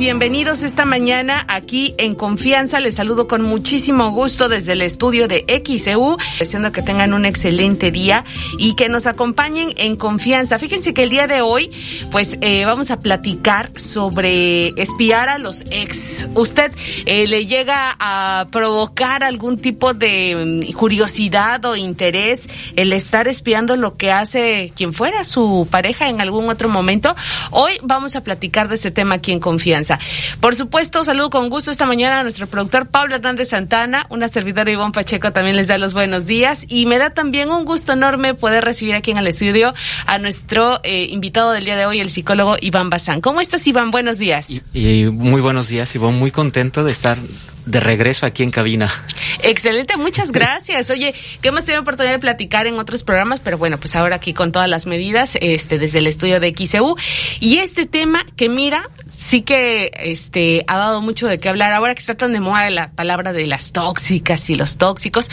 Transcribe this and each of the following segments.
bienvenidos esta mañana aquí en Confianza. Les saludo con muchísimo gusto desde el estudio de XEU, deseando que tengan un excelente día y que nos acompañen en confianza. Fíjense que el día de hoy, pues eh, vamos a platicar sobre espiar a los ex. ¿Usted eh, le llega a provocar algún tipo de mm, curiosidad o interés el estar espiando lo que hace quien fuera su pareja en algún otro momento? Hoy vamos a platicar de este tema aquí en Confianza. Por supuesto, saludo con gusto esta mañana a nuestro productor Pablo Hernández Santana, una servidora Ivonne Pacheco también les da los buenos días y me da también un gusto enorme poder recibir aquí en el estudio a nuestro eh, invitado del día de hoy, el psicólogo Iván Bazán. ¿Cómo estás, Iván? Buenos días. Y, muy buenos días, Ivonne. Muy contento de estar de regreso aquí en cabina. Excelente, muchas gracias. Oye, que hemos tenido oportunidad de platicar en otros programas, pero bueno, pues ahora aquí con todas las medidas, este, desde el estudio de XEU. Y este tema que mira, sí que este ha dado mucho de qué hablar. Ahora que está tan de moda la palabra de las tóxicas y los tóxicos,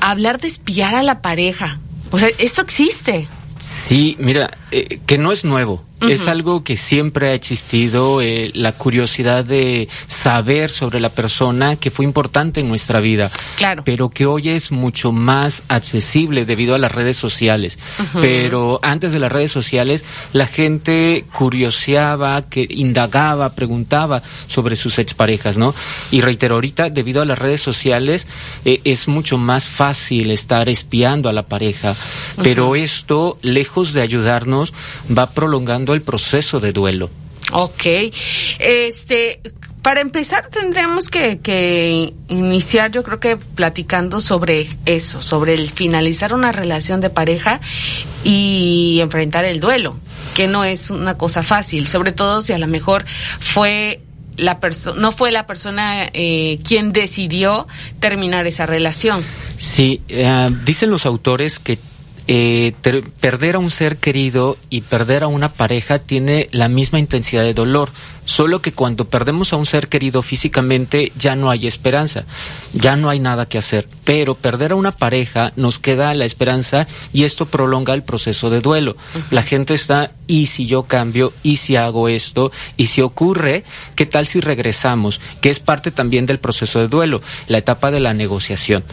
hablar de espiar a la pareja. O sea, esto existe. Sí, mira, eh, que no es nuevo. Es algo que siempre ha existido, eh, la curiosidad de saber sobre la persona que fue importante en nuestra vida, claro. pero que hoy es mucho más accesible debido a las redes sociales. Pero antes de las redes sociales, la gente curioseaba, que indagaba, preguntaba sobre sus exparejas, ¿no? Y reitero, ahorita, debido a las redes sociales, eh, es mucho más fácil estar espiando a la pareja, pero esto, lejos de ayudarnos, va prolongando el proceso de duelo. Ok. Este, para empezar tendríamos que, que, iniciar yo creo que platicando sobre eso, sobre el finalizar una relación de pareja y enfrentar el duelo, que no es una cosa fácil, sobre todo si a lo mejor fue la no fue la persona eh, quien decidió terminar esa relación. Sí, eh, dicen los autores que eh, perder a un ser querido y perder a una pareja tiene la misma intensidad de dolor. Solo que cuando perdemos a un ser querido físicamente ya no hay esperanza, ya no hay nada que hacer. Pero perder a una pareja nos queda la esperanza y esto prolonga el proceso de duelo. La gente está, ¿y si yo cambio? ¿Y si hago esto? ¿Y si ocurre? ¿Qué tal si regresamos? Que es parte también del proceso de duelo, la etapa de la negociación.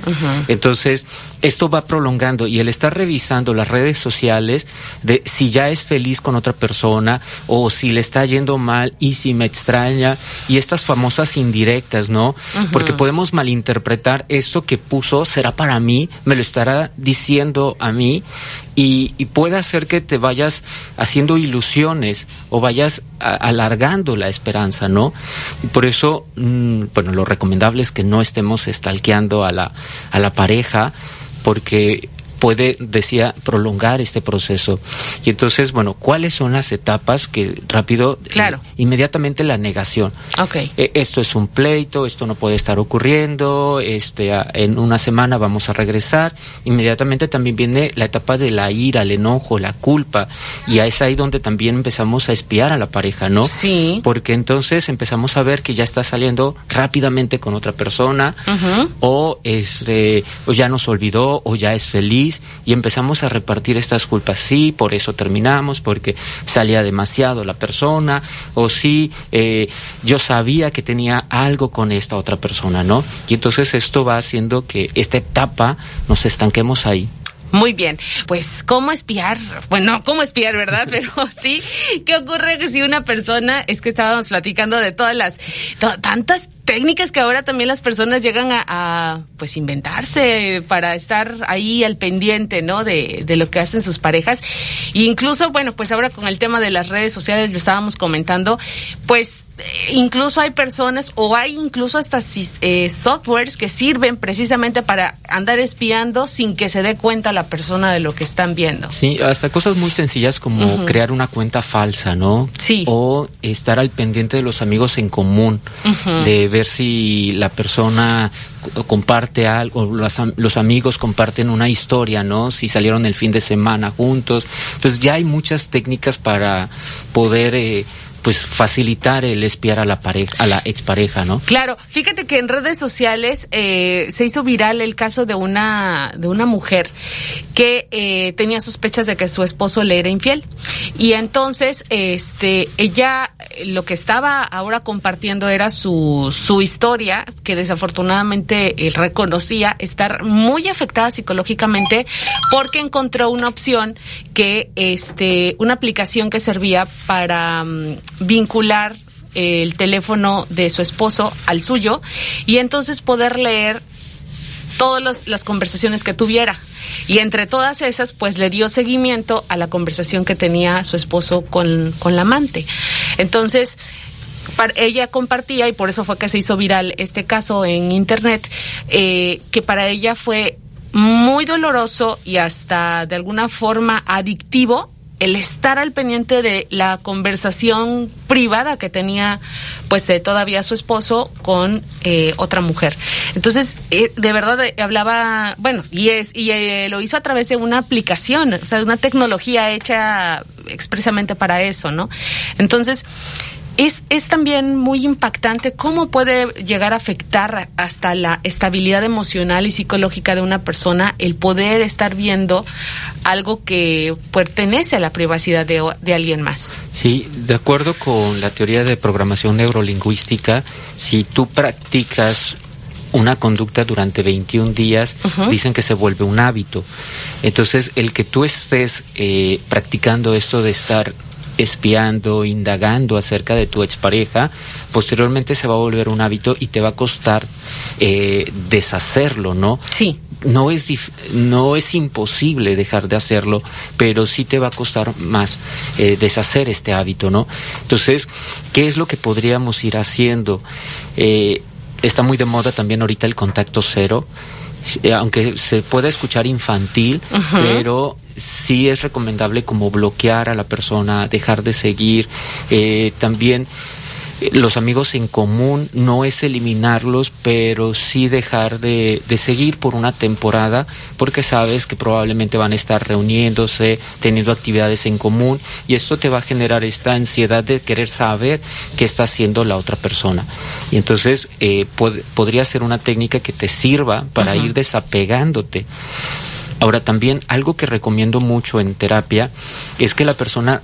Entonces, esto va prolongando y el estar revisando las redes sociales de si ya es feliz con otra persona o si le está yendo mal y si me extraña y estas famosas indirectas, ¿no? Porque podemos malinterpretar esto que puso, será para mí, me lo estará diciendo a mí y, puede hacer que te vayas haciendo ilusiones o vayas alargando la esperanza, ¿no? Y por eso, mm, bueno, lo recomendable es que no estemos estalqueando a la, a la pareja porque puede, decía, prolongar este proceso. Y entonces, bueno, ¿cuáles son las etapas que rápido, eh, claro. inmediatamente la negación? Okay. Eh, esto es un pleito, esto no puede estar ocurriendo, este, en una semana vamos a regresar. Inmediatamente también viene la etapa de la ira, el enojo, la culpa. Y es ahí donde también empezamos a espiar a la pareja, ¿no? Sí. Porque entonces empezamos a ver que ya está saliendo rápidamente con otra persona, o este, o ya nos olvidó, o ya es feliz y empezamos a repartir estas culpas. Sí, por eso terminamos, porque salía demasiado la persona, o sí, eh, yo sabía que tenía algo con esta otra persona, ¿no? Y entonces esto va haciendo que esta etapa nos estanquemos ahí. Muy bien, pues cómo espiar, bueno, cómo espiar, ¿verdad? Pero sí, ¿qué ocurre si una persona, es que estábamos platicando de todas las, tantas técnicas que ahora también las personas llegan a, pues inventarse para estar ahí al pendiente, ¿no? De, de, lo que hacen sus parejas. E incluso, bueno, pues ahora con el tema de las redes sociales lo estábamos comentando, pues eh, incluso hay personas o hay incluso hasta eh, softwares que sirven precisamente para andar espiando sin que se dé cuenta la persona de lo que están viendo. Sí, hasta cosas muy sencillas como crear una cuenta falsa, ¿no? Sí. O estar al pendiente de los amigos en común, de ver si la persona comparte algo, los, los, amigos comparten una historia, ¿no? Si salieron el fin de semana juntos. Entonces ya hay muchas técnicas para poder... Eh, pues facilitar el espiar a la pareja, a la expareja, ¿no? Claro, fíjate que en redes sociales eh, se hizo viral el caso de una de una mujer que eh, tenía sospechas de que su esposo le era infiel y entonces este ella lo que estaba ahora compartiendo era su su historia que desafortunadamente él reconocía estar muy afectada psicológicamente porque encontró una opción que este una aplicación que servía para mm, vincular el teléfono de su esposo al suyo y entonces poder leer todas las conversaciones que tuviera. Y entre todas esas, pues le dio seguimiento a la conversación que tenía su esposo con, con la amante. Entonces, ella compartía, y por eso fue que se hizo viral este caso en Internet, eh, que para ella fue muy doloroso y hasta de alguna forma adictivo el estar al pendiente de la conversación privada que tenía pues todavía su esposo con eh, otra mujer. Entonces eh, de verdad eh, hablaba bueno y es y lo hizo a través de una aplicación o sea de una tecnología hecha expresamente para eso no entonces es, es también muy impactante cómo puede llegar a afectar hasta la estabilidad emocional y psicológica de una persona el poder estar viendo algo que pertenece a la privacidad de, de alguien más. Sí, de acuerdo con la teoría de programación neurolingüística, si tú practicas una conducta durante 21 días, dicen que se vuelve un hábito. Entonces, el que tú estés eh, practicando esto de estar espiando, indagando acerca de tu expareja, posteriormente se va a volver un hábito y te va a costar eh, deshacerlo, ¿no? Sí. No es, no es imposible dejar de hacerlo, pero sí te va a costar más eh, deshacer este hábito, ¿no? Entonces, ¿qué es lo que podríamos ir haciendo? Eh, está muy de moda también ahorita el contacto cero, aunque se pueda escuchar infantil, pero sí es recomendable como bloquear a la persona, dejar de seguir, eh, también eh, los amigos en común no es eliminarlos, pero sí dejar de, de, seguir por una temporada, porque sabes que probablemente van a estar reuniéndose, teniendo actividades en común, y esto te va a generar esta ansiedad de querer saber qué está haciendo la otra persona. Y entonces eh, podría ser una técnica que te sirva para ir desapegándote. Ahora también algo que recomiendo mucho en terapia es que la persona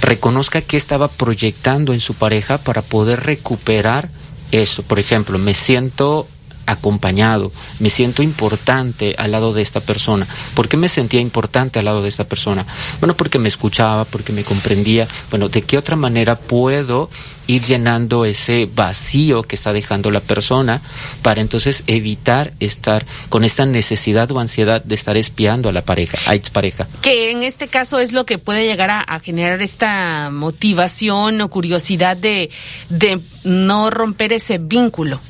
reconozca qué estaba proyectando en su pareja para poder recuperar eso. Por ejemplo, me siento acompañado, me siento importante al lado de esta persona. ¿Por qué me sentía importante al lado de esta persona? Bueno, porque me escuchaba, porque me comprendía. Bueno, ¿de qué otra manera puedo ir llenando ese vacío que está dejando la persona para entonces evitar estar con esta necesidad o ansiedad de estar espiando a la pareja, a expareja. Que en este caso es lo que puede llegar a, generar esta motivación o curiosidad de, de no romper ese vínculo,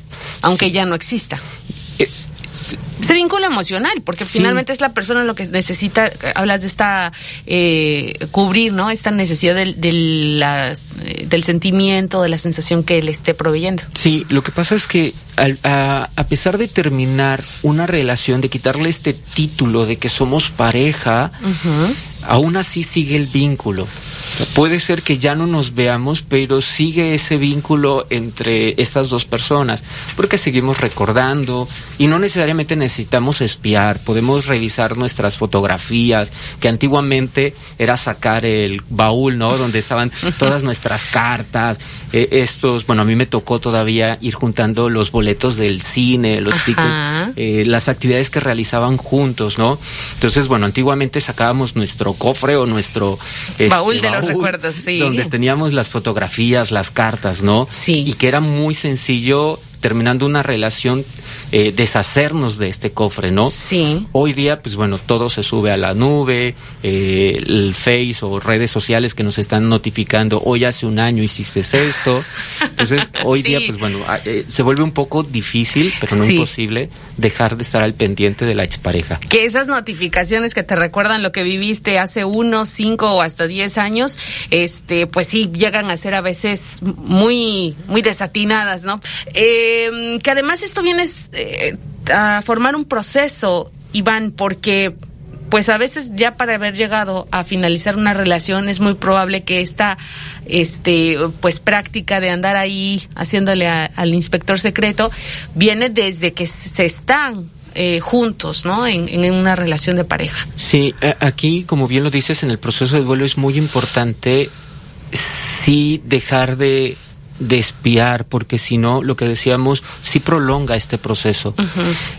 aunque ya no exista. Eh, ese vínculo emocional, porque finalmente es la persona lo que necesita, hablas de esta, eh, cubrir, ¿no? Esta necesidad del, del, eh, del sentimiento, de la sensación que le esté proveyendo. Sí, lo que pasa es que a, a, pesar de terminar una relación, de quitarle este título de que somos pareja, aún así sigue el vínculo. Puede ser que ya no nos veamos, pero sigue ese vínculo entre estas dos personas, porque seguimos recordando y no necesariamente necesitamos espiar, podemos revisar nuestras fotografías, que antiguamente era sacar el baúl, ¿no? Donde estaban todas nuestras cartas, eh, estos, bueno, a mí me tocó todavía ir juntando los boletos del cine, los tickets, eh, las actividades que realizaban juntos, ¿no? Entonces, bueno, antiguamente sacábamos nuestro cofre o nuestro este, baúl de los recuerdos, sí. Donde teníamos las fotografías, las cartas, ¿no? Sí. Y que era muy sencillo terminando una relación, eh, deshacernos de este cofre, ¿no? Sí. Hoy día, pues bueno, todo se sube a la nube, eh, el Face o redes sociales que nos están notificando, hoy hace un año hiciste esto. Entonces, hoy día, pues bueno, ah, eh, se vuelve un poco difícil, pero no imposible, dejar de estar al pendiente de la expareja. Que esas notificaciones que te recuerdan lo que viviste hace uno, cinco o hasta diez años, este, pues sí, llegan a ser a veces muy, muy desatinadas, ¿no? Eh, Em, que además esto viene eh, a formar un proceso, Iván, porque pues a veces ya para haber llegado a finalizar una relación es muy probable que esta este pues práctica de andar ahí haciéndole al inspector secreto viene desde que se están eh, juntos, ¿no? En, en, una relación de pareja. Sí, aquí, como bien lo dices, en el proceso de duelo es muy importante sí dejar de de espiar, porque si no, lo que decíamos, sí prolonga este proceso.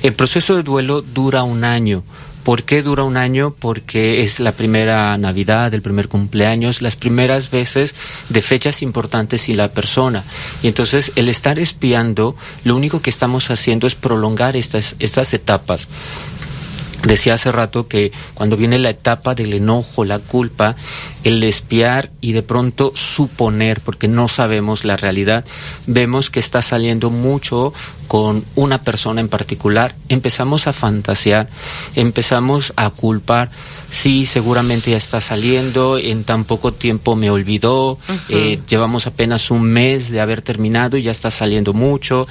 El proceso de duelo dura un año. ¿Por qué dura un año? Porque es la primera Navidad, el primer cumpleaños, las primeras veces de fechas importantes y la persona. Y entonces el estar espiando, lo único que estamos haciendo es prolongar estas, estas etapas. Decía hace rato que cuando viene la etapa del enojo, la culpa, el espiar y de pronto suponer, porque no sabemos la realidad, vemos que está saliendo mucho con una persona en particular, empezamos a fantasear, empezamos a culpar, sí, seguramente ya está saliendo, en tan poco tiempo me olvidó, eh, llevamos apenas un mes de haber terminado y ya está saliendo mucho,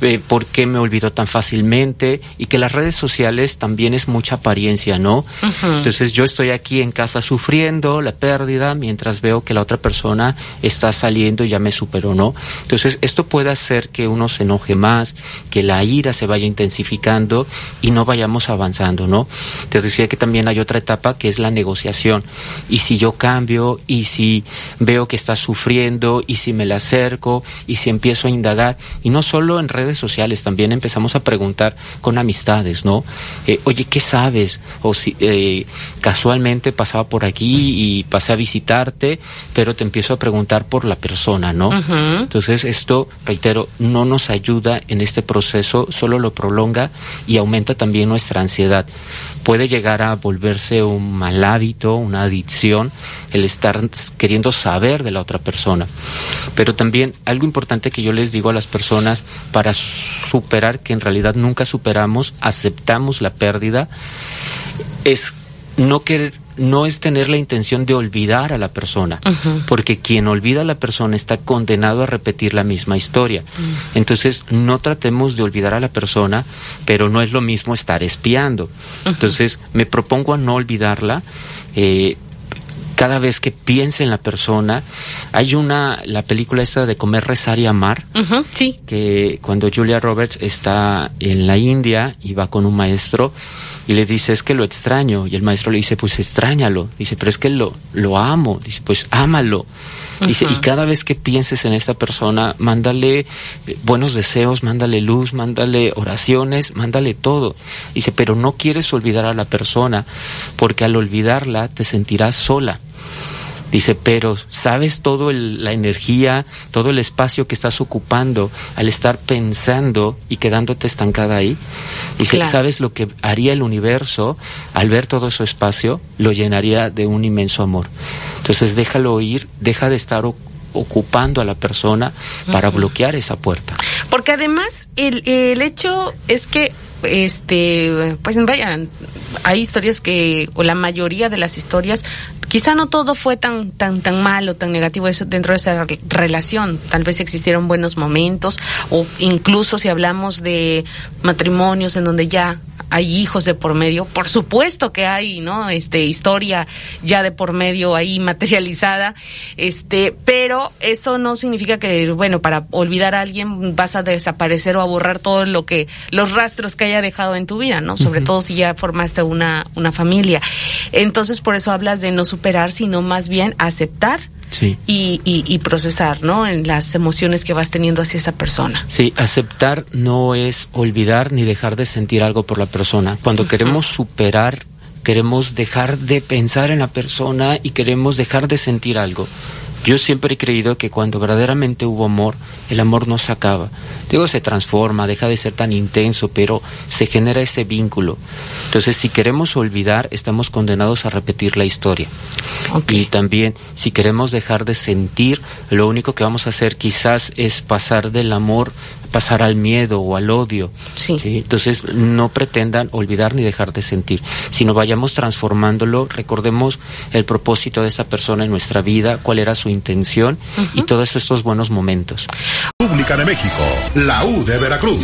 eh, ¿por qué me olvidó tan fácilmente? Y que las redes sociales también es mucha apariencia, ¿no? Entonces yo estoy aquí en casa sufriendo la pérdida mientras veo que la otra persona está saliendo y ya me superó, ¿no? Entonces esto puede hacer que uno se enoje más, que la ira se vaya intensificando y no vayamos avanzando, ¿no? Te decía que también hay otra etapa que es la negociación. Y si yo cambio, y si veo que está sufriendo, y si me la acerco, y si empiezo a indagar, y no solo en redes sociales, también empezamos a preguntar con amistades, ¿no? Eh, oye, ¿qué sabes? O si eh, casualmente pasaba por aquí y pasé a visitarte, pero te empiezo a preguntar por la persona, ¿no? Entonces esto, reitero, no nos ayuda en este proceso, solo lo prolonga y aumenta también nuestra ansiedad. Puede llegar a volverse un mal hábito, una adicción, el estar queriendo saber de la otra persona. Pero también algo importante que yo les digo a las personas para superar, que en realidad nunca superamos, aceptamos la pérdida, es no querer no es tener la intención de olvidar a la persona, porque quien olvida a la persona está condenado a repetir la misma historia. Entonces, no tratemos de olvidar a la persona, pero no es lo mismo estar espiando. Entonces, me propongo a no olvidarla. Eh, cada vez que piense en la persona, hay una, la película esta de comer, rezar y amar, sí. que cuando Julia Roberts está en la India y va con un maestro, y le dice, es que lo extraño. Y el maestro le dice, pues extrañalo. Dice, pero es que lo, lo amo. Dice, pues ámalo. Dice, y cada vez que pienses en esta persona, mándale eh, buenos deseos, mándale luz, mándale oraciones, mándale todo. Dice, pero no quieres olvidar a la persona, porque al olvidarla te sentirás sola. Dice, pero ¿sabes todo la energía, todo el espacio que estás ocupando al estar pensando y quedándote estancada ahí? Dice, ¿sabes lo que haría el universo al ver todo ese espacio? Lo llenaría de un inmenso amor. Entonces déjalo ir, deja de estar ocupando a la persona para bloquear esa puerta. Porque además el, el hecho es que este pues vayan hay historias que o la mayoría de las historias quizá no todo fue tan tan tan malo tan negativo eso dentro de esa relación. Tal vez existieron buenos momentos o incluso si hablamos de matrimonios en donde ya hay hijos de por medio, por supuesto que hay, ¿no? Este historia ya de por medio ahí materializada, este, pero eso no significa que bueno, para olvidar a alguien vas a desaparecer o a borrar todo lo que los rastros que haya dejado en tu vida, ¿no? Sobre todo si ya formaste una una familia. Entonces, por eso hablas de no superar, sino más bien aceptar y, y, procesar, ¿no? En las emociones que vas teniendo hacia esa persona. Sí, aceptar no es olvidar ni dejar de sentir algo por la persona. Cuando queremos superar, queremos dejar de pensar en la persona y queremos dejar de sentir algo. Yo siempre he creído que cuando verdaderamente hubo amor, el amor no se acaba. Digo, se transforma, deja de ser tan intenso, pero se genera ese vínculo. Entonces, si queremos olvidar, estamos condenados a repetir la historia. Y también, si queremos dejar de sentir, lo único que vamos a hacer quizás es pasar del amor pasar al miedo o al odio. Sí. Entonces, no pretendan olvidar ni dejar de sentir, sino vayamos transformándolo, recordemos el propósito de esa persona en nuestra vida, cuál era su intención y todos estos buenos momentos. Pública de México, la U de Veracruz.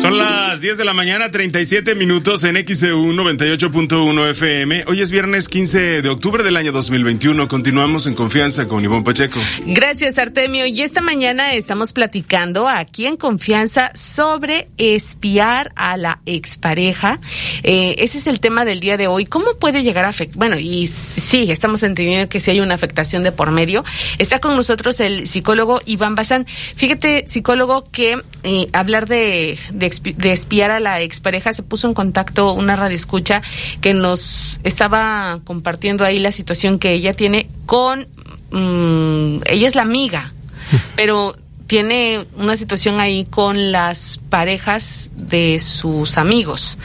Son las las 10 de la mañana, 37 minutos en XEU 98.1 FM. Hoy es viernes 15 de octubre del año 2021. Continuamos en confianza con Ivonne Pacheco. Gracias, Artemio. Y esta mañana estamos platicando aquí en confianza sobre espiar a la expareja. Eh, ese es el tema del día de hoy. ¿Cómo puede llegar a afectar? Bueno, y sí, estamos entendiendo que si hay una afectación de por medio. Está con nosotros el psicólogo Iván Bazán. Fíjate, psicólogo, que eh, hablar de, de, espiar a la expareja se puso en contacto una radioescucha que nos estaba compartiendo ahí la situación que ella tiene con. Mm, ella es la amiga, pero tiene una situación ahí con las parejas de sus amigos.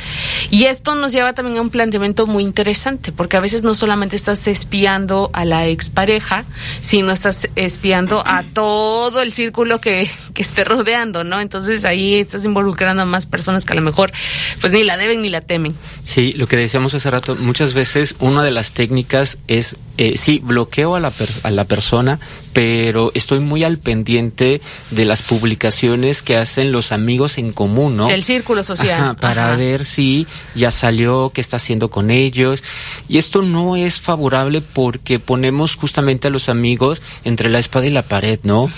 Y esto nos lleva también a un planteamiento muy interesante, porque a veces no solamente estás espiando a la expareja, sino estás espiando a todo el círculo que, que esté rodeando, ¿no? Entonces ahí estás involucrando a más personas que a lo mejor pues ni la deben ni la temen. Sí, lo que decíamos hace rato, muchas veces una de las técnicas es, eh, sí, bloqueo a la, a la persona, pero estoy muy al pendiente de las publicaciones que hacen los amigos en común, ¿no? El círculo social. para ver si ya salió, qué está haciendo con ellos. Y esto no es favorable porque ponemos justamente a los amigos entre la espada y la pared, ¿no?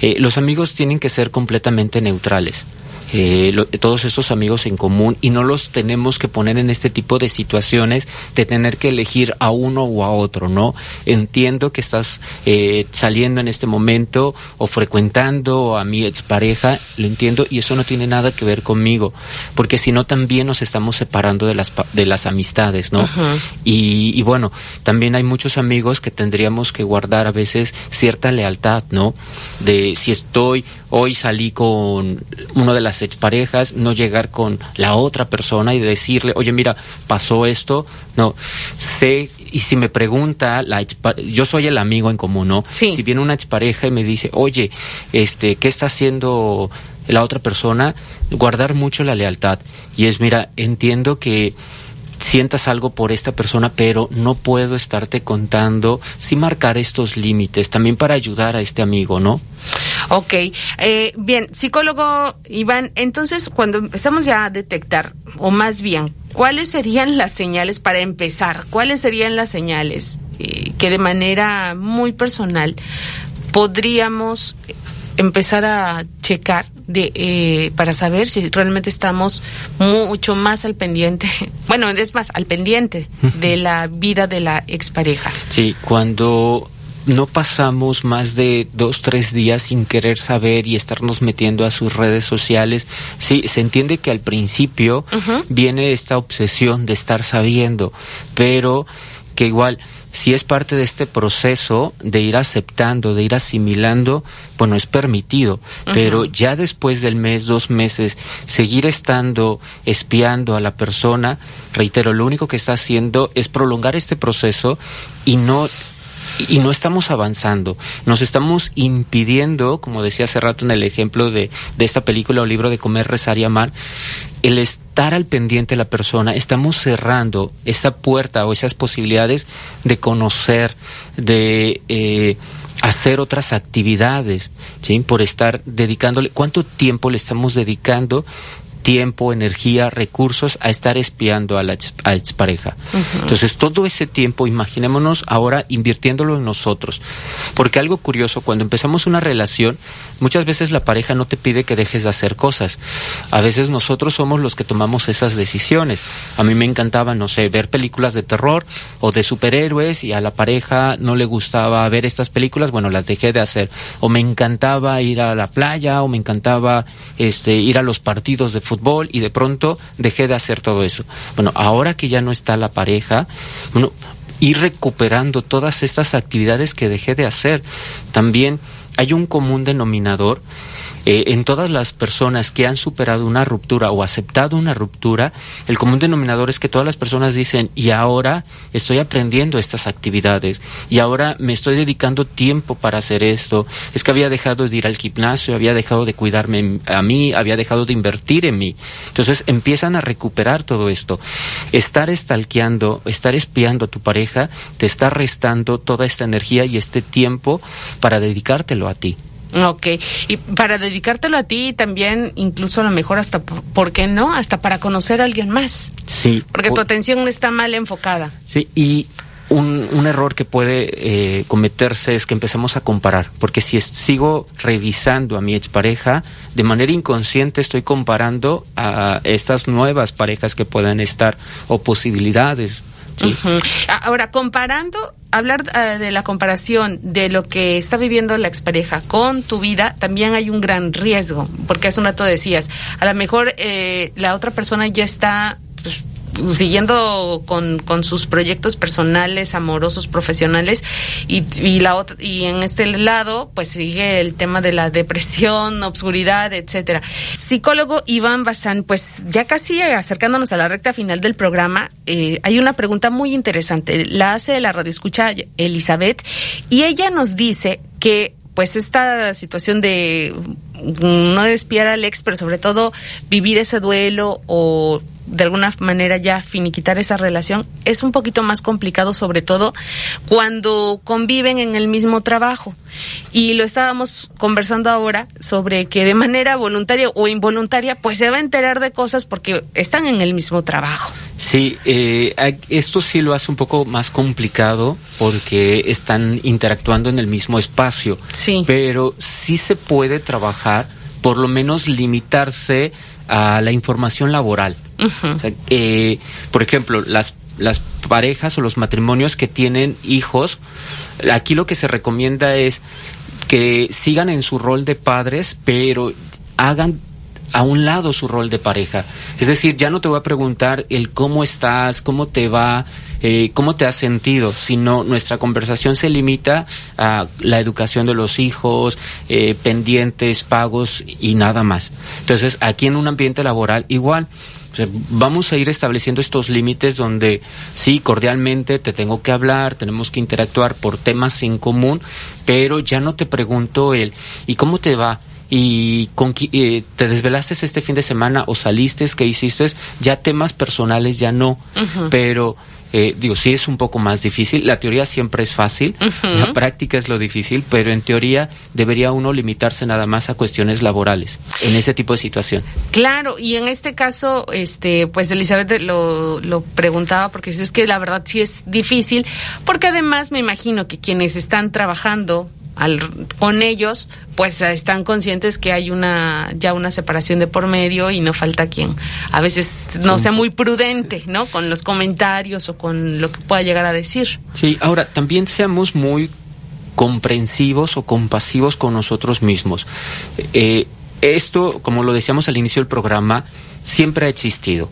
Eh, los amigos tienen que ser completamente neutrales eh, todos estos amigos en común y no los tenemos que poner en este tipo de situaciones de tener que elegir a uno o a otro, ¿no? Entiendo que estás eh, saliendo en este momento o frecuentando a mi expareja, lo entiendo y eso no tiene nada que ver conmigo, porque si no también nos estamos separando de las, de las amistades, ¿no? y, y bueno, también hay muchos amigos que tendríamos que guardar a veces cierta lealtad, ¿no? De si estoy hoy salí con una de las exparejas, no llegar con la otra persona y decirle, oye, mira, pasó esto. No, sé, y si me pregunta, la yo soy el amigo en común, ¿no? Si viene una expareja y me dice, oye, este, ¿qué está haciendo la otra persona? Guardar mucho la lealtad. Y es, mira, entiendo que sientas algo por esta persona, pero no puedo estarte contando sin marcar estos límites, también para ayudar a este amigo, ¿no? Ok, eh, bien, psicólogo Iván, entonces cuando empezamos ya a detectar, o más bien, ¿cuáles serían las señales para empezar? ¿Cuáles serían las señales eh, que de manera muy personal podríamos empezar a checar de eh, para saber si realmente estamos mucho más al pendiente, bueno, es más, al pendiente de la vida de la expareja. Sí, cuando no pasamos más de dos, tres días sin querer saber y estarnos metiendo a sus redes sociales. Sí, se entiende que al principio viene esta obsesión de estar sabiendo, pero que igual si es parte de este proceso de ir aceptando, de ir asimilando, bueno, es permitido, pero ya después del mes, dos meses, seguir estando espiando a la persona, reitero, lo único que está haciendo es prolongar este proceso y no y no estamos avanzando. Nos estamos impidiendo, como decía hace rato en el ejemplo de, de esta película o libro de Comer, Rezar y Amar, el estar al pendiente de la persona, estamos cerrando esa puerta o esas posibilidades de conocer, de eh, hacer otras actividades, ¿sí? por estar dedicándole, ¿cuánto tiempo le estamos dedicando tiempo, energía, recursos a estar espiando a la expareja. Entonces, todo ese tiempo, imaginémonos ahora invirtiéndolo en nosotros. Porque algo curioso, cuando empezamos una relación, muchas veces la pareja no te pide que dejes de hacer cosas. A veces nosotros somos los que tomamos esas decisiones. A mí me encantaba, no sé, ver películas de terror o de superhéroes y a la pareja no le gustaba ver estas películas, bueno, las dejé de hacer. O me encantaba ir a la playa o me encantaba este ir a los partidos de fútbol y de pronto dejé de hacer todo eso. Bueno, ahora que ya no está la pareja, bueno, ir recuperando todas estas actividades que dejé de hacer. También hay un común denominador eh, en todas las personas que han superado una ruptura o aceptado una ruptura, el común denominador es que todas las personas dicen, y ahora estoy aprendiendo estas actividades, y ahora me estoy dedicando tiempo para hacer esto, es que había dejado de ir al gimnasio, había dejado de cuidarme a mí, había dejado de invertir en mí. Entonces empiezan a recuperar todo esto. Estar estalqueando, estar espiando a tu pareja, te está restando toda esta energía y este tiempo para dedicártelo a ti. Ok, y para dedicártelo a ti también, incluso a lo mejor hasta, ¿por qué no? Hasta para conocer a alguien más. Sí. Porque tu atención está mal enfocada. Sí, y un, un error que puede eh, cometerse es que empecemos a comparar, porque si sigo revisando a mi expareja, de manera inconsciente estoy comparando a estas nuevas parejas que puedan estar o posibilidades. Ahora, comparando, hablar uh, de la comparación de lo que está viviendo la expareja con tu vida, también hay un gran riesgo, porque hace un rato decías, a lo mejor eh, la otra persona ya está siguiendo con, con sus proyectos personales, amorosos, profesionales y, y la otra, y en este lado pues sigue el tema de la depresión, obscuridad, etcétera. Psicólogo Iván Bazán, pues ya casi acercándonos a la recta final del programa, eh, hay una pregunta muy interesante. La hace la radioescucha Elizabeth y ella nos dice que pues esta situación de no despiar al ex, pero sobre todo vivir ese duelo o de alguna manera ya finiquitar esa relación es un poquito más complicado, sobre todo cuando conviven en el mismo trabajo. Y lo estábamos conversando ahora sobre que de manera voluntaria o involuntaria, pues se va a enterar de cosas porque están en el mismo trabajo. Sí, eh, esto sí lo hace un poco más complicado porque están interactuando en el mismo espacio. Sí. Pero sí se puede trabajar, por lo menos limitarse a la información laboral. eh, por ejemplo, las, las parejas o los matrimonios que tienen hijos, aquí lo que se recomienda es que sigan en su rol de padres, pero hagan a un lado su rol de pareja. Es decir, ya no te voy a preguntar el cómo estás, cómo te va, eh, cómo te has sentido, sino nuestra conversación se limita a la educación de los hijos, eh, pendientes, pagos y nada más. Entonces, aquí en un ambiente laboral igual. O sea, vamos a ir estableciendo estos límites donde sí, cordialmente te tengo que hablar, tenemos que interactuar por temas en común, pero ya no te pregunto el ¿y cómo te va? y con, eh, te desvelaste este fin de semana o saliste, ¿qué hiciste? Ya temas personales ya no, uh -huh. pero eh, digo, sí es un poco más difícil. La teoría siempre es fácil, uh -huh. la práctica es lo difícil, pero en teoría debería uno limitarse nada más a cuestiones laborales en ese tipo de situación. Claro, y en este caso, este, pues Elizabeth lo, lo preguntaba porque es que la verdad sí es difícil, porque además me imagino que quienes están trabajando al, con ellos, pues están conscientes que hay una ya una separación de por medio y no falta quien a veces no sí. sea muy prudente, ¿no? Con los comentarios o con lo que pueda llegar a decir. Sí, ahora también seamos muy comprensivos o compasivos con nosotros mismos. Eh, esto, como lo decíamos al inicio del programa, siempre ha existido.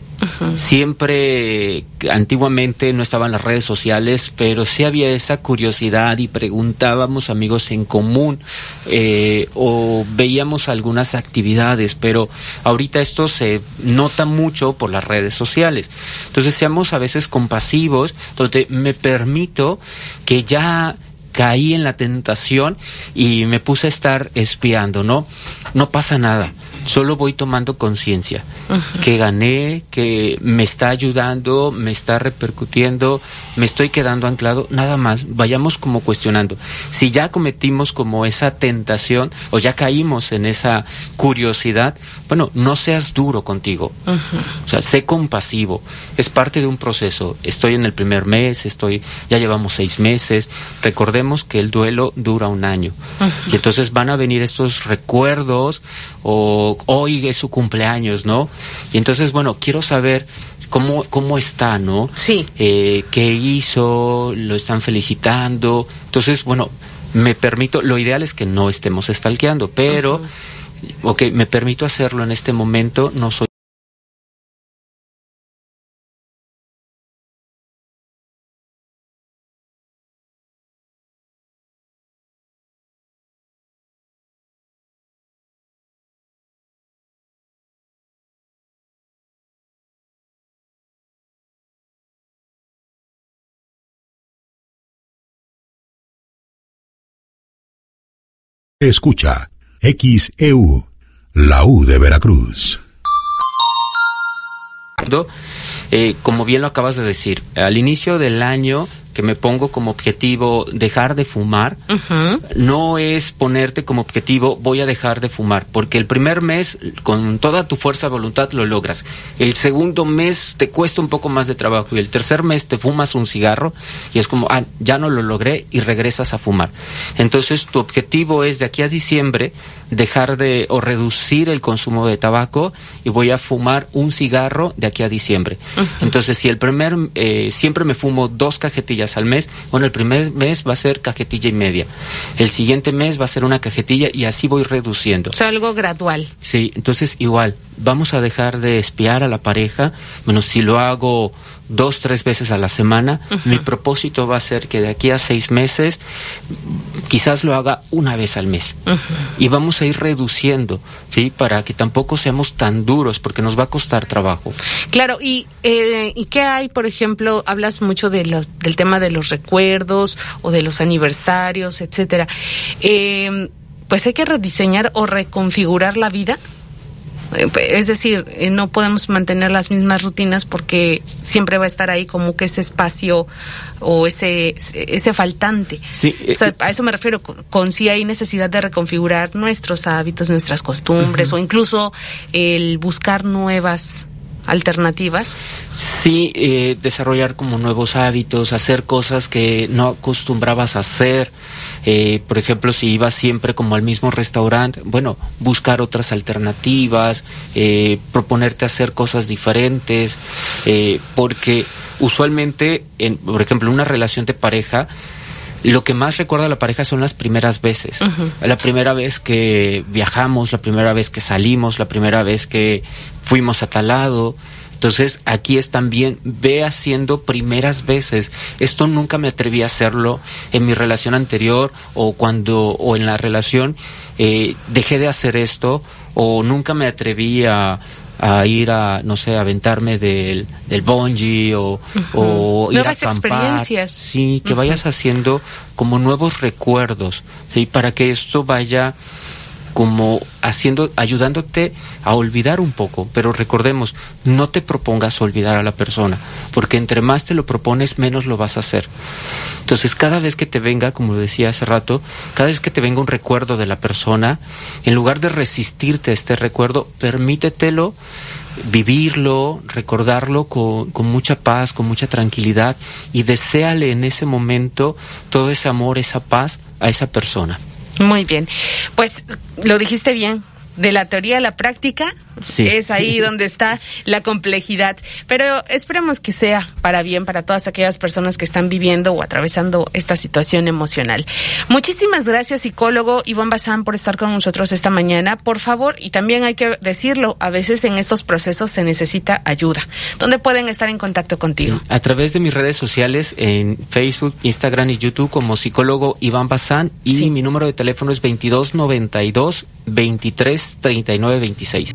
Siempre, antiguamente no estaban las redes sociales, pero sí había esa curiosidad y preguntábamos amigos en común eh, o veíamos algunas actividades, pero ahorita esto se nota mucho por las redes sociales. Entonces seamos a veces compasivos, donde me permito que ya caí en la tentación y me puse a estar espiando, ¿no? No pasa nada solo voy tomando conciencia uh -huh. que gané, que me está ayudando, me está repercutiendo, me estoy quedando anclado, nada más, vayamos como cuestionando. Si ya cometimos como esa tentación o ya caímos en esa curiosidad, bueno, no seas duro contigo, uh -huh. o sea, sé compasivo, es parte de un proceso. Estoy en el primer mes, estoy, ya llevamos seis meses, recordemos que el duelo dura un año uh -huh. y entonces van a venir estos recuerdos o hoy es su cumpleaños, ¿no? Y entonces, bueno, quiero saber cómo, cómo está, ¿no? Sí. Eh, ¿Qué hizo? ¿Lo están felicitando? Entonces, bueno, me permito, lo ideal es que no estemos estalqueando, pero, uh -huh. ok, me permito hacerlo en este momento, no soy Escucha XEU, la U de Veracruz. Eh, como bien lo acabas de decir, al inicio del año que me pongo como objetivo dejar de fumar, no es ponerte como objetivo voy a dejar de fumar, porque el primer mes con toda tu fuerza de voluntad lo logras. El segundo mes te cuesta un poco más de trabajo y el tercer mes te fumas un cigarro y es como, ah, ya no lo logré y regresas a fumar. Entonces tu objetivo es de aquí a diciembre dejar de o reducir el consumo de tabaco y voy a fumar un cigarro de aquí a diciembre. Entonces, si el primer, eh, siempre me fumo dos cajetillas al mes, bueno, el primer mes va a ser cajetilla y media. El siguiente mes va a ser una cajetilla y así voy reduciendo. O algo gradual. Sí, entonces igual, vamos a dejar de espiar a la pareja, bueno, si lo hago dos, tres veces a la semana. Mi propósito va a ser que de aquí a seis meses quizás lo haga una vez al mes. Y vamos a ir reduciendo, ¿sí? Para que tampoco seamos tan duros, porque nos va a costar trabajo. Claro, y, eh, ¿y qué hay, por ejemplo, hablas mucho de los, del tema de los recuerdos o de los aniversarios, etcétera. Eh, pues hay que rediseñar o reconfigurar la vida es decir, eh, no podemos mantener las mismas rutinas porque siempre va a estar ahí como que ese espacio o ese ese faltante. Sí, o sea, eh, a eso me refiero con, si hay necesidad de reconfigurar nuestros hábitos, nuestras costumbres o incluso el buscar nuevas alternativas. Sí, eh, desarrollar como nuevos hábitos, hacer cosas que no acostumbrabas a hacer. Eh, por ejemplo, si ibas siempre como al mismo restaurante, bueno, buscar otras alternativas, eh, proponerte hacer cosas diferentes, porque usualmente, en, por ejemplo, una relación de pareja, lo que más recuerda a la pareja son las primeras veces. La primera vez que viajamos, la primera vez que salimos, la primera vez que fuimos a tal lado. Entonces aquí es también, ve haciendo primeras veces. Esto nunca me atreví a hacerlo en mi relación anterior o cuando, o en la relación, eh, dejé de hacer esto o nunca me atreví a, a ir a, no sé, aventarme del, del bungee o, o ir a acampar. experiencias. Sí, que vayas haciendo como nuevos recuerdos, ¿sí? Para que esto vaya como haciendo, ayudándote a olvidar un poco, pero recordemos, no te propongas olvidar a la persona, porque entre más te lo propones, menos lo vas a hacer. Entonces, cada vez que te venga, como decía hace rato, cada vez que te venga un recuerdo de la persona, en lugar de resistirte a este recuerdo, permítetelo vivirlo, recordarlo con, con, mucha paz, con mucha tranquilidad y deséale en ese momento todo ese amor, esa paz a esa persona. Muy bien. Pues lo dijiste bien. De la teoría a la práctica, es ahí donde está la complejidad. Pero esperemos que sea para bien para todas aquellas personas que están viviendo o atravesando esta situación emocional. Muchísimas gracias, psicólogo Iván Bazán, por estar con nosotros esta mañana. Por favor, y también hay que decirlo, a veces en estos procesos se necesita ayuda. ¿Dónde pueden estar en contacto contigo? A través de mis redes sociales en Facebook, Instagram y YouTube como psicólogo Iván Bazán y mi número de teléfono es 2292 23 39 26.